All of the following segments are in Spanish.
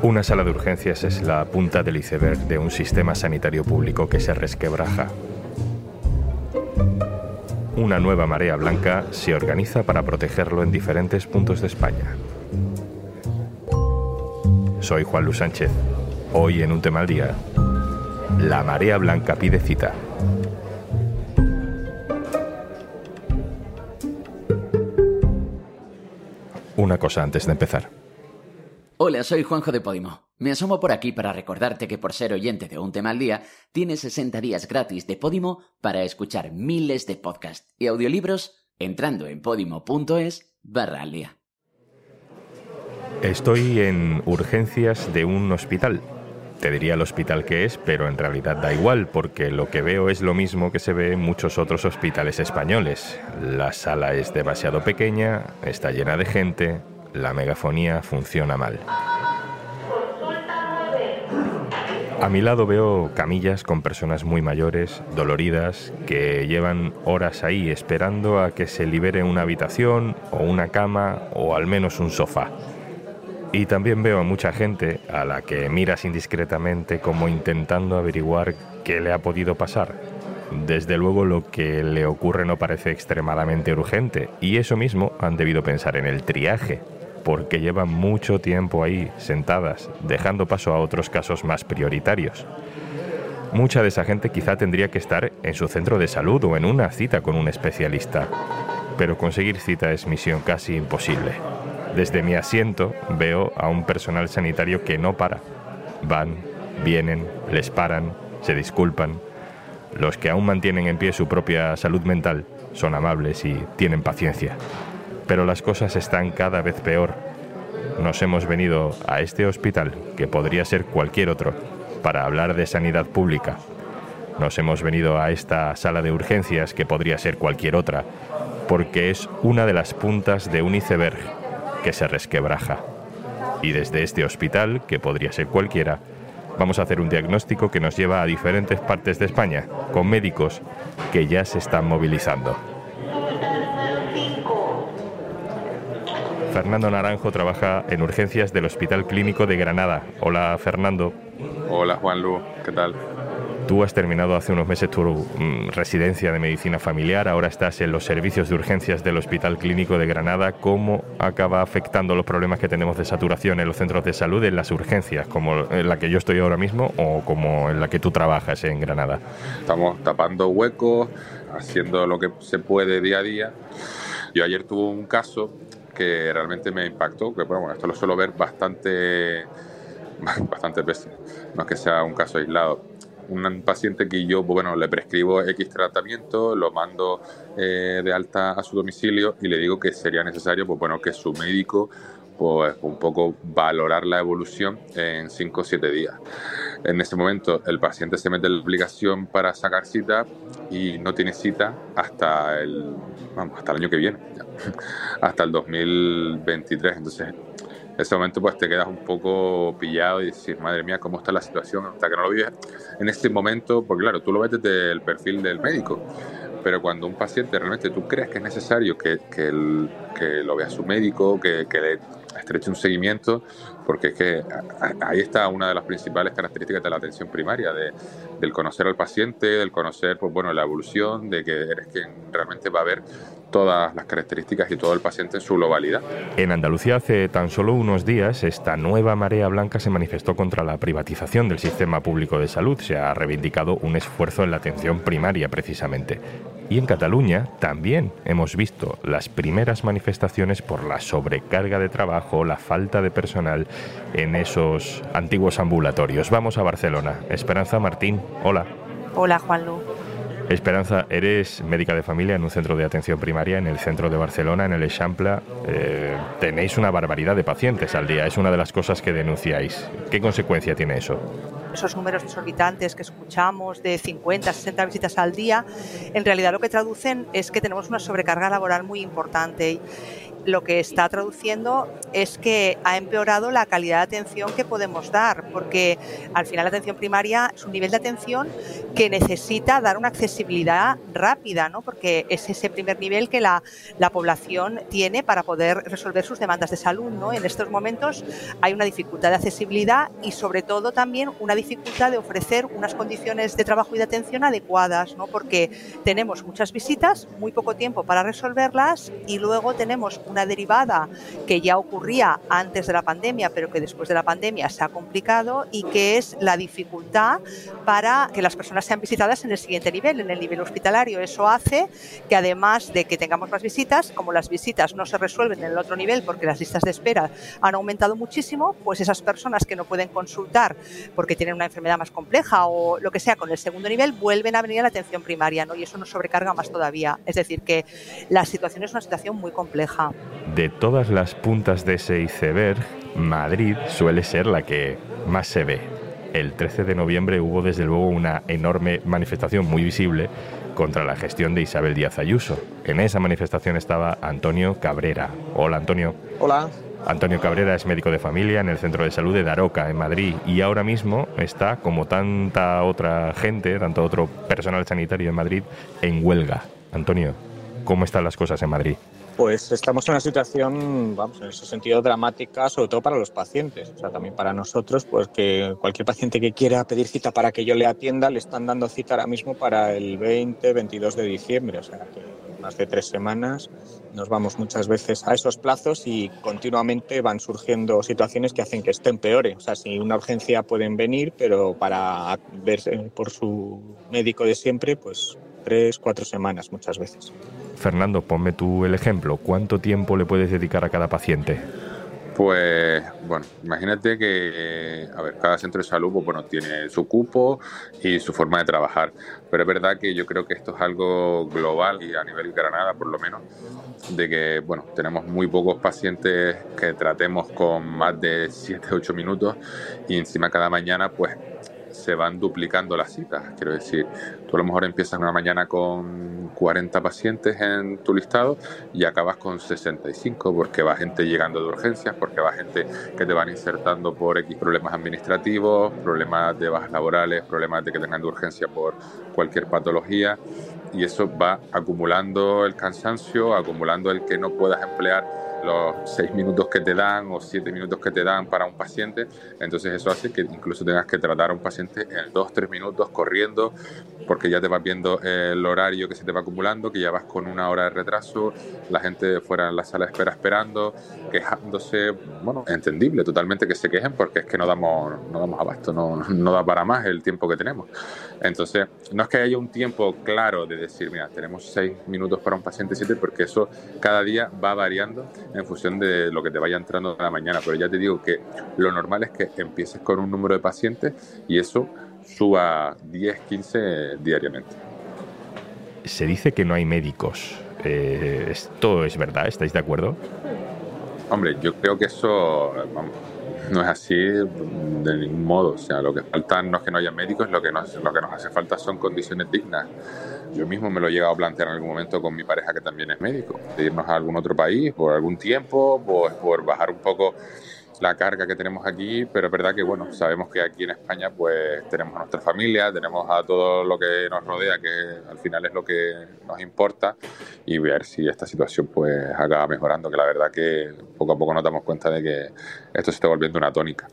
Una sala de urgencias es la punta del iceberg de un sistema sanitario público que se resquebraja. Una nueva marea blanca se organiza para protegerlo en diferentes puntos de España. Soy Juan Luis Sánchez. Hoy en un tema al día, la marea blanca pide cita. Una cosa antes de empezar. Hola, soy Juanjo de Podimo. Me asomo por aquí para recordarte que por ser oyente de un tema al día, tienes 60 días gratis de Podimo para escuchar miles de podcasts y audiolibros entrando en podimo.es barra al día. Estoy en urgencias de un hospital. Te diría el hospital que es, pero en realidad da igual, porque lo que veo es lo mismo que se ve en muchos otros hospitales españoles. La sala es demasiado pequeña, está llena de gente, la megafonía funciona mal. A mi lado veo camillas con personas muy mayores, doloridas, que llevan horas ahí esperando a que se libere una habitación o una cama o al menos un sofá. Y también veo a mucha gente a la que miras indiscretamente como intentando averiguar qué le ha podido pasar. Desde luego lo que le ocurre no parece extremadamente urgente y eso mismo han debido pensar en el triaje, porque llevan mucho tiempo ahí sentadas, dejando paso a otros casos más prioritarios. Mucha de esa gente quizá tendría que estar en su centro de salud o en una cita con un especialista, pero conseguir cita es misión casi imposible. Desde mi asiento veo a un personal sanitario que no para. Van, vienen, les paran, se disculpan. Los que aún mantienen en pie su propia salud mental son amables y tienen paciencia. Pero las cosas están cada vez peor. Nos hemos venido a este hospital, que podría ser cualquier otro, para hablar de sanidad pública. Nos hemos venido a esta sala de urgencias, que podría ser cualquier otra, porque es una de las puntas de un iceberg que se resquebraja. Y desde este hospital, que podría ser cualquiera, vamos a hacer un diagnóstico que nos lleva a diferentes partes de España, con médicos que ya se están movilizando. Fernando Naranjo trabaja en urgencias del Hospital Clínico de Granada. Hola Fernando. Hola Juan Lu, ¿qué tal? Tú has terminado hace unos meses tu mm, residencia de medicina familiar, ahora estás en los servicios de urgencias del Hospital Clínico de Granada. ¿Cómo acaba afectando los problemas que tenemos de saturación en los centros de salud en las urgencias, como en la que yo estoy ahora mismo o como en la que tú trabajas en Granada? Estamos tapando huecos, haciendo lo que se puede día a día. Yo ayer tuve un caso que realmente me impactó, que bueno, esto lo suelo ver bastante, bastante veces, no es que sea un caso aislado un paciente que yo, bueno, le prescribo X tratamiento, lo mando eh, de alta a su domicilio y le digo que sería necesario, pues bueno, que su médico pues un poco valorar la evolución en 5 o 7 días. En ese momento el paciente se mete en la aplicación para sacar cita y no tiene cita hasta el, hasta el año que viene, hasta el 2023. Entonces ese momento pues te quedas un poco pillado y dices, madre mía, ¿cómo está la situación? Hasta que no lo vives en este momento, porque claro, tú lo ves desde el perfil del médico, pero cuando un paciente realmente tú crees que es necesario que, que, que lo vea su médico, que, que le estreche un seguimiento, porque es que ahí está una de las principales características de la atención primaria, de, del conocer al paciente, del conocer pues, bueno, la evolución, de que eres quien realmente va a ver todas las características y todo el paciente en su globalidad. En Andalucía hace tan solo unos días esta nueva marea blanca se manifestó contra la privatización del sistema público de salud. Se ha reivindicado un esfuerzo en la atención primaria precisamente. Y en Cataluña también hemos visto las primeras manifestaciones por la sobrecarga de trabajo, la falta de personal en esos antiguos ambulatorios. Vamos a Barcelona. Esperanza Martín, hola. Hola, Juanlu. Esperanza, eres médica de familia en un centro de atención primaria en el centro de Barcelona, en el Eixample. Eh, tenéis una barbaridad de pacientes al día, es una de las cosas que denunciáis. ¿Qué consecuencia tiene eso? Esos números desorbitantes que escuchamos de 50, 60 visitas al día, en realidad lo que traducen es que tenemos una sobrecarga laboral muy importante lo que está traduciendo es que ha empeorado la calidad de atención que podemos dar, porque al final la atención primaria es un nivel de atención que necesita dar una accesibilidad rápida, ¿no? porque es ese primer nivel que la, la población tiene para poder resolver sus demandas de salud. ¿no? En estos momentos hay una dificultad de accesibilidad y sobre todo también una dificultad de ofrecer unas condiciones de trabajo y de atención adecuadas, ¿no? porque tenemos muchas visitas, muy poco tiempo para resolverlas y luego tenemos una derivada que ya ocurría antes de la pandemia, pero que después de la pandemia se ha complicado y que es la dificultad para que las personas sean visitadas en el siguiente nivel, en el nivel hospitalario. Eso hace que además de que tengamos más visitas, como las visitas no se resuelven en el otro nivel porque las listas de espera han aumentado muchísimo, pues esas personas que no pueden consultar porque tienen una enfermedad más compleja o lo que sea con el segundo nivel vuelven a venir a la atención primaria, ¿no? Y eso nos sobrecarga más todavía. Es decir, que la situación es una situación muy compleja. De todas las puntas de ese iceberg, Madrid suele ser la que más se ve. El 13 de noviembre hubo desde luego una enorme manifestación muy visible contra la gestión de Isabel Díaz Ayuso. En esa manifestación estaba Antonio Cabrera. Hola Antonio. Hola. Antonio Cabrera es médico de familia en el Centro de Salud de Daroca, en Madrid, y ahora mismo está, como tanta otra gente, tanto otro personal sanitario en Madrid, en huelga. Antonio, ¿cómo están las cosas en Madrid? Pues estamos en una situación, vamos, en ese sentido dramática, sobre todo para los pacientes, o sea, también para nosotros, pues que cualquier paciente que quiera pedir cita para que yo le atienda, le están dando cita ahora mismo para el 20, 22 de diciembre, o sea, que más de tres semanas nos vamos muchas veces a esos plazos y continuamente van surgiendo situaciones que hacen que estén peores. O sea, si una urgencia pueden venir, pero para verse por su médico de siempre, pues tres, cuatro semanas muchas veces. Fernando, ponme tú el ejemplo. ¿Cuánto tiempo le puedes dedicar a cada paciente? Pues bueno, imagínate que, a ver, cada centro de salud pues, bueno, tiene su cupo y su forma de trabajar, pero es verdad que yo creo que esto es algo global y a nivel Granada por lo menos, de que bueno, tenemos muy pocos pacientes que tratemos con más de 7, 8 minutos y encima cada mañana pues se van duplicando las citas. Quiero decir, tú a lo mejor empiezas una mañana con 40 pacientes en tu listado y acabas con 65 porque va gente llegando de urgencias, porque va gente que te van insertando por X problemas administrativos, problemas de bajas laborales, problemas de que tengan de urgencia por cualquier patología y eso va acumulando el cansancio, acumulando el que no puedas emplear los seis minutos que te dan o siete minutos que te dan para un paciente. Entonces eso hace que incluso tengas que tratar a un paciente en dos, tres minutos corriendo porque ya te vas viendo el horario que se te va acumulando, que ya vas con una hora de retraso, la gente fuera en la sala de espera esperando, quejándose, bueno, entendible totalmente que se quejen porque es que no damos, no damos abasto, no, no da para más el tiempo que tenemos. Entonces, no es que haya un tiempo claro de decir, mira, tenemos seis minutos para un paciente, siete, porque eso cada día va variando en función de lo que te vaya entrando en la mañana. Pero ya te digo que lo normal es que empieces con un número de pacientes y eso suba 10, 15 diariamente. Se dice que no hay médicos. Eh, ¿Esto es verdad? ¿Estáis de acuerdo? Hombre, yo creo que eso no es así de ningún modo. O sea, lo que falta no es que no haya médicos, lo que nos, lo que nos hace falta son condiciones dignas. Yo mismo me lo he llegado a plantear en algún momento con mi pareja que también es médico, de irnos a algún otro país por algún tiempo, pues por bajar un poco la carga que tenemos aquí, pero es verdad que bueno, sabemos que aquí en España pues tenemos a nuestra familia, tenemos a todo lo que nos rodea, que al final es lo que nos importa, y ver si esta situación pues acaba mejorando, que la verdad que poco a poco nos damos cuenta de que esto se está volviendo una tónica.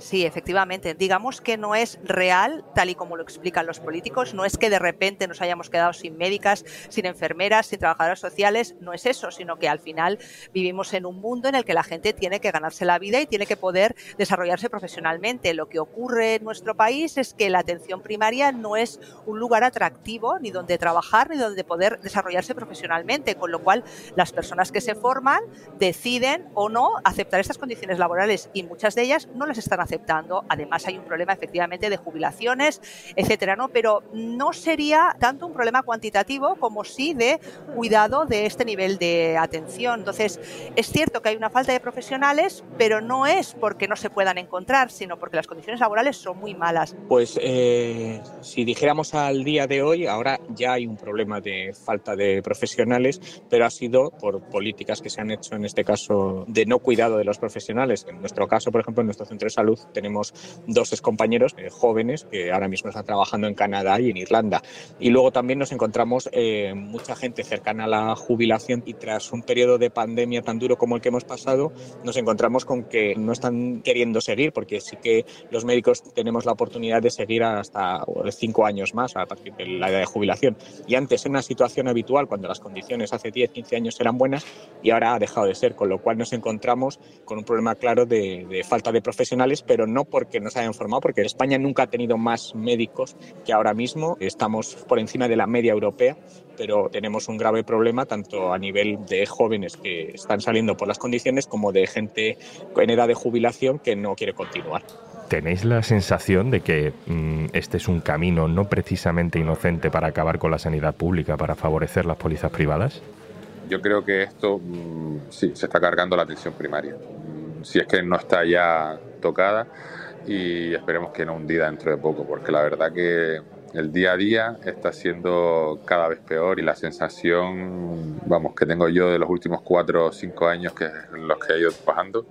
Sí, efectivamente. Digamos que no es real, tal y como lo explican los políticos, no es que de repente nos hayamos quedado sin médicas, sin enfermeras, sin trabajadoras sociales, no es eso, sino que al final vivimos en un mundo en el que la gente tiene que ganarse la vida y tiene que poder desarrollarse profesionalmente. Lo que ocurre en nuestro país es que la atención primaria no es un lugar atractivo ni donde trabajar ni donde poder desarrollarse profesionalmente, con lo cual las personas que se forman deciden o no aceptar estas condiciones laborales y muchas de ellas no las están haciendo aceptando. Además, hay un problema efectivamente de jubilaciones, etcétera, ¿no? Pero no sería tanto un problema cuantitativo como sí de cuidado de este nivel de atención. Entonces, es cierto que hay una falta de profesionales, pero no es porque no se puedan encontrar, sino porque las condiciones laborales son muy malas. Pues eh, si dijéramos al día de hoy, ahora ya hay un problema de falta de profesionales, pero ha sido por políticas que se han hecho en este caso de no cuidado de los profesionales. En nuestro caso, por ejemplo, en nuestro centro de salud tenemos dos excompañeros eh, jóvenes que ahora mismo están trabajando en Canadá y en Irlanda. Y luego también nos encontramos eh, mucha gente cercana a la jubilación y tras un periodo de pandemia tan duro como el que hemos pasado, nos encontramos con que no están queriendo seguir, porque sí que los médicos tenemos la oportunidad de seguir hasta cinco años más a partir de la edad de jubilación. Y antes, en una situación habitual, cuando las condiciones hace 10, 15 años eran buenas, y ahora ha dejado de ser, con lo cual nos encontramos con un problema claro de, de falta de profesionales, pero no porque no se hayan formado, porque España nunca ha tenido más médicos que ahora mismo. Estamos por encima de la media europea, pero tenemos un grave problema tanto a nivel de jóvenes que están saliendo por las condiciones como de gente en edad de jubilación que no quiere continuar. ¿Tenéis la sensación de que mm, este es un camino no precisamente inocente para acabar con la sanidad pública, para favorecer las pólizas privadas? Yo creo que esto mm, sí, se está cargando la atención primaria. Mm, si es que no está ya tocada y esperemos que no hundida dentro de poco, porque la verdad que el día a día está siendo cada vez peor y la sensación, vamos, que tengo yo de los últimos cuatro o cinco años que los que he ido trabajando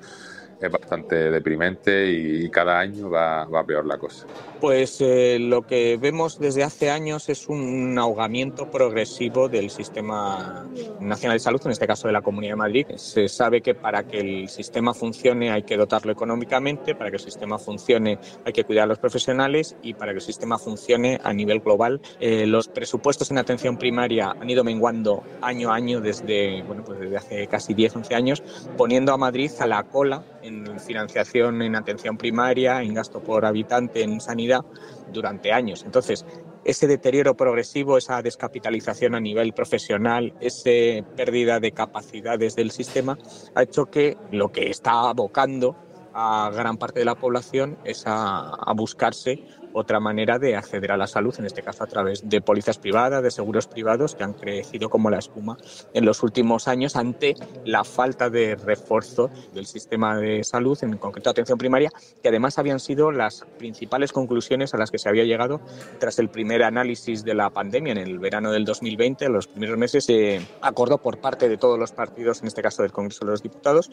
es bastante deprimente y cada año va, va peor la cosa. Pues eh, lo que vemos desde hace años es un ahogamiento progresivo del sistema nacional de salud, en este caso de la Comunidad de Madrid. Se sabe que para que el sistema funcione hay que dotarlo económicamente, para que el sistema funcione hay que cuidar a los profesionales y para que el sistema funcione a nivel global. Eh, los presupuestos en atención primaria han ido menguando año a año desde, bueno, pues desde hace casi 10, 11 años, poniendo a Madrid a la cola en financiación en atención primaria, en gasto por habitante, en sanidad, durante años. Entonces, ese deterioro progresivo, esa descapitalización a nivel profesional, esa pérdida de capacidades del sistema, ha hecho que lo que está abocando a gran parte de la población es a, a buscarse otra manera de acceder a la salud, en este caso a través de pólizas privadas, de seguros privados que han crecido como la espuma en los últimos años ante la falta de refuerzo del sistema de salud, en concreto atención primaria, que además habían sido las principales conclusiones a las que se había llegado tras el primer análisis de la pandemia. En el verano del 2020, en los primeros meses, se acordó por parte de todos los partidos, en este caso del Congreso de los Diputados,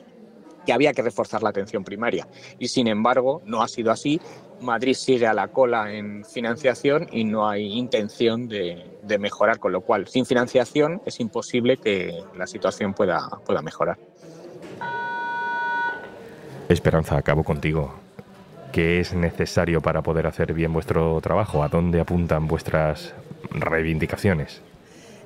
que había que reforzar la atención primaria. Y sin embargo, no ha sido así. Madrid sigue a la cola en financiación y no hay intención de, mejorar, con lo cual, sin financiación es imposible que la situación pueda, pueda mejorar. Esperanza, acabo contigo. ¿Qué es necesario para poder hacer bien vuestro trabajo? ¿A dónde apuntan vuestras reivindicaciones?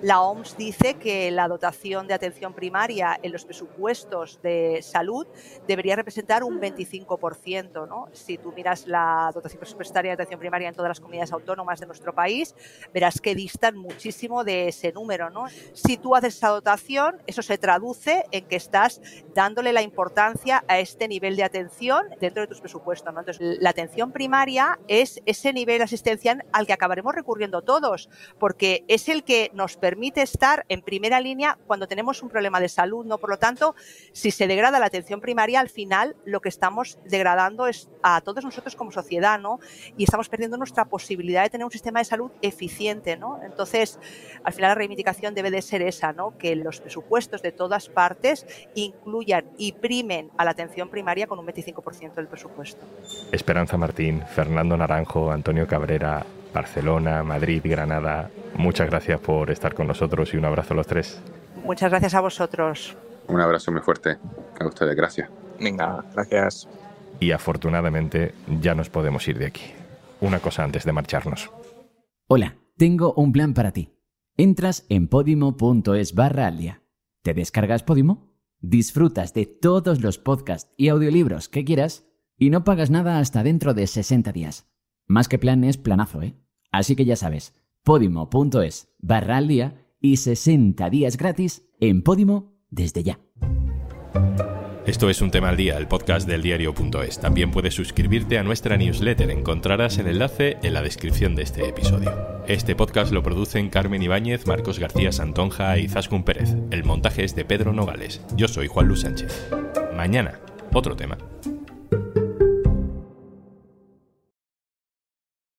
La OMS dice que la dotación de atención primaria en los presupuestos de salud debería representar un 25%. ¿no? Si tú miras la dotación presupuestaria de atención primaria en todas las comunidades autónomas de nuestro país, verás que distan muchísimo de ese número. ¿no? Si tú haces esa dotación, eso se traduce en que estás dándole la importancia a este nivel de atención dentro de tus presupuestos. ¿no? Entonces, la atención primaria es ese nivel asistencial al que acabaremos recurriendo todos, porque es el que nos permite permite estar en primera línea cuando tenemos un problema de salud, ¿no? Por lo tanto, si se degrada la atención primaria, al final lo que estamos degradando es a todos nosotros como sociedad, ¿no? Y estamos perdiendo nuestra posibilidad de tener un sistema de salud eficiente, ¿no? Entonces, al final la reivindicación debe de ser esa, ¿no? Que los presupuestos de todas partes incluyan y primen a la atención primaria con un 25% del presupuesto. Esperanza Martín, Fernando Naranjo, Antonio Cabrera, Barcelona, Madrid, Granada. Muchas gracias por estar con nosotros y un abrazo a los tres. Muchas gracias a vosotros. Un abrazo muy fuerte a ustedes, gracias. Venga, gracias. Y afortunadamente ya nos podemos ir de aquí. Una cosa antes de marcharnos. Hola, tengo un plan para ti. Entras en podimo.es barra al día. ¿Te descargas Podimo? Disfrutas de todos los podcasts y audiolibros que quieras y no pagas nada hasta dentro de 60 días. Más que plan es planazo, ¿eh? Así que ya sabes, podimo.es barra al día y 60 días gratis en Podimo desde ya. Esto es un tema al día, el podcast del diario.es. También puedes suscribirte a nuestra newsletter. Encontrarás el enlace en la descripción de este episodio. Este podcast lo producen Carmen Ibáñez, Marcos García Santonja y Zascun Pérez. El montaje es de Pedro Nogales. Yo soy Juan Luis Sánchez. Mañana, otro tema.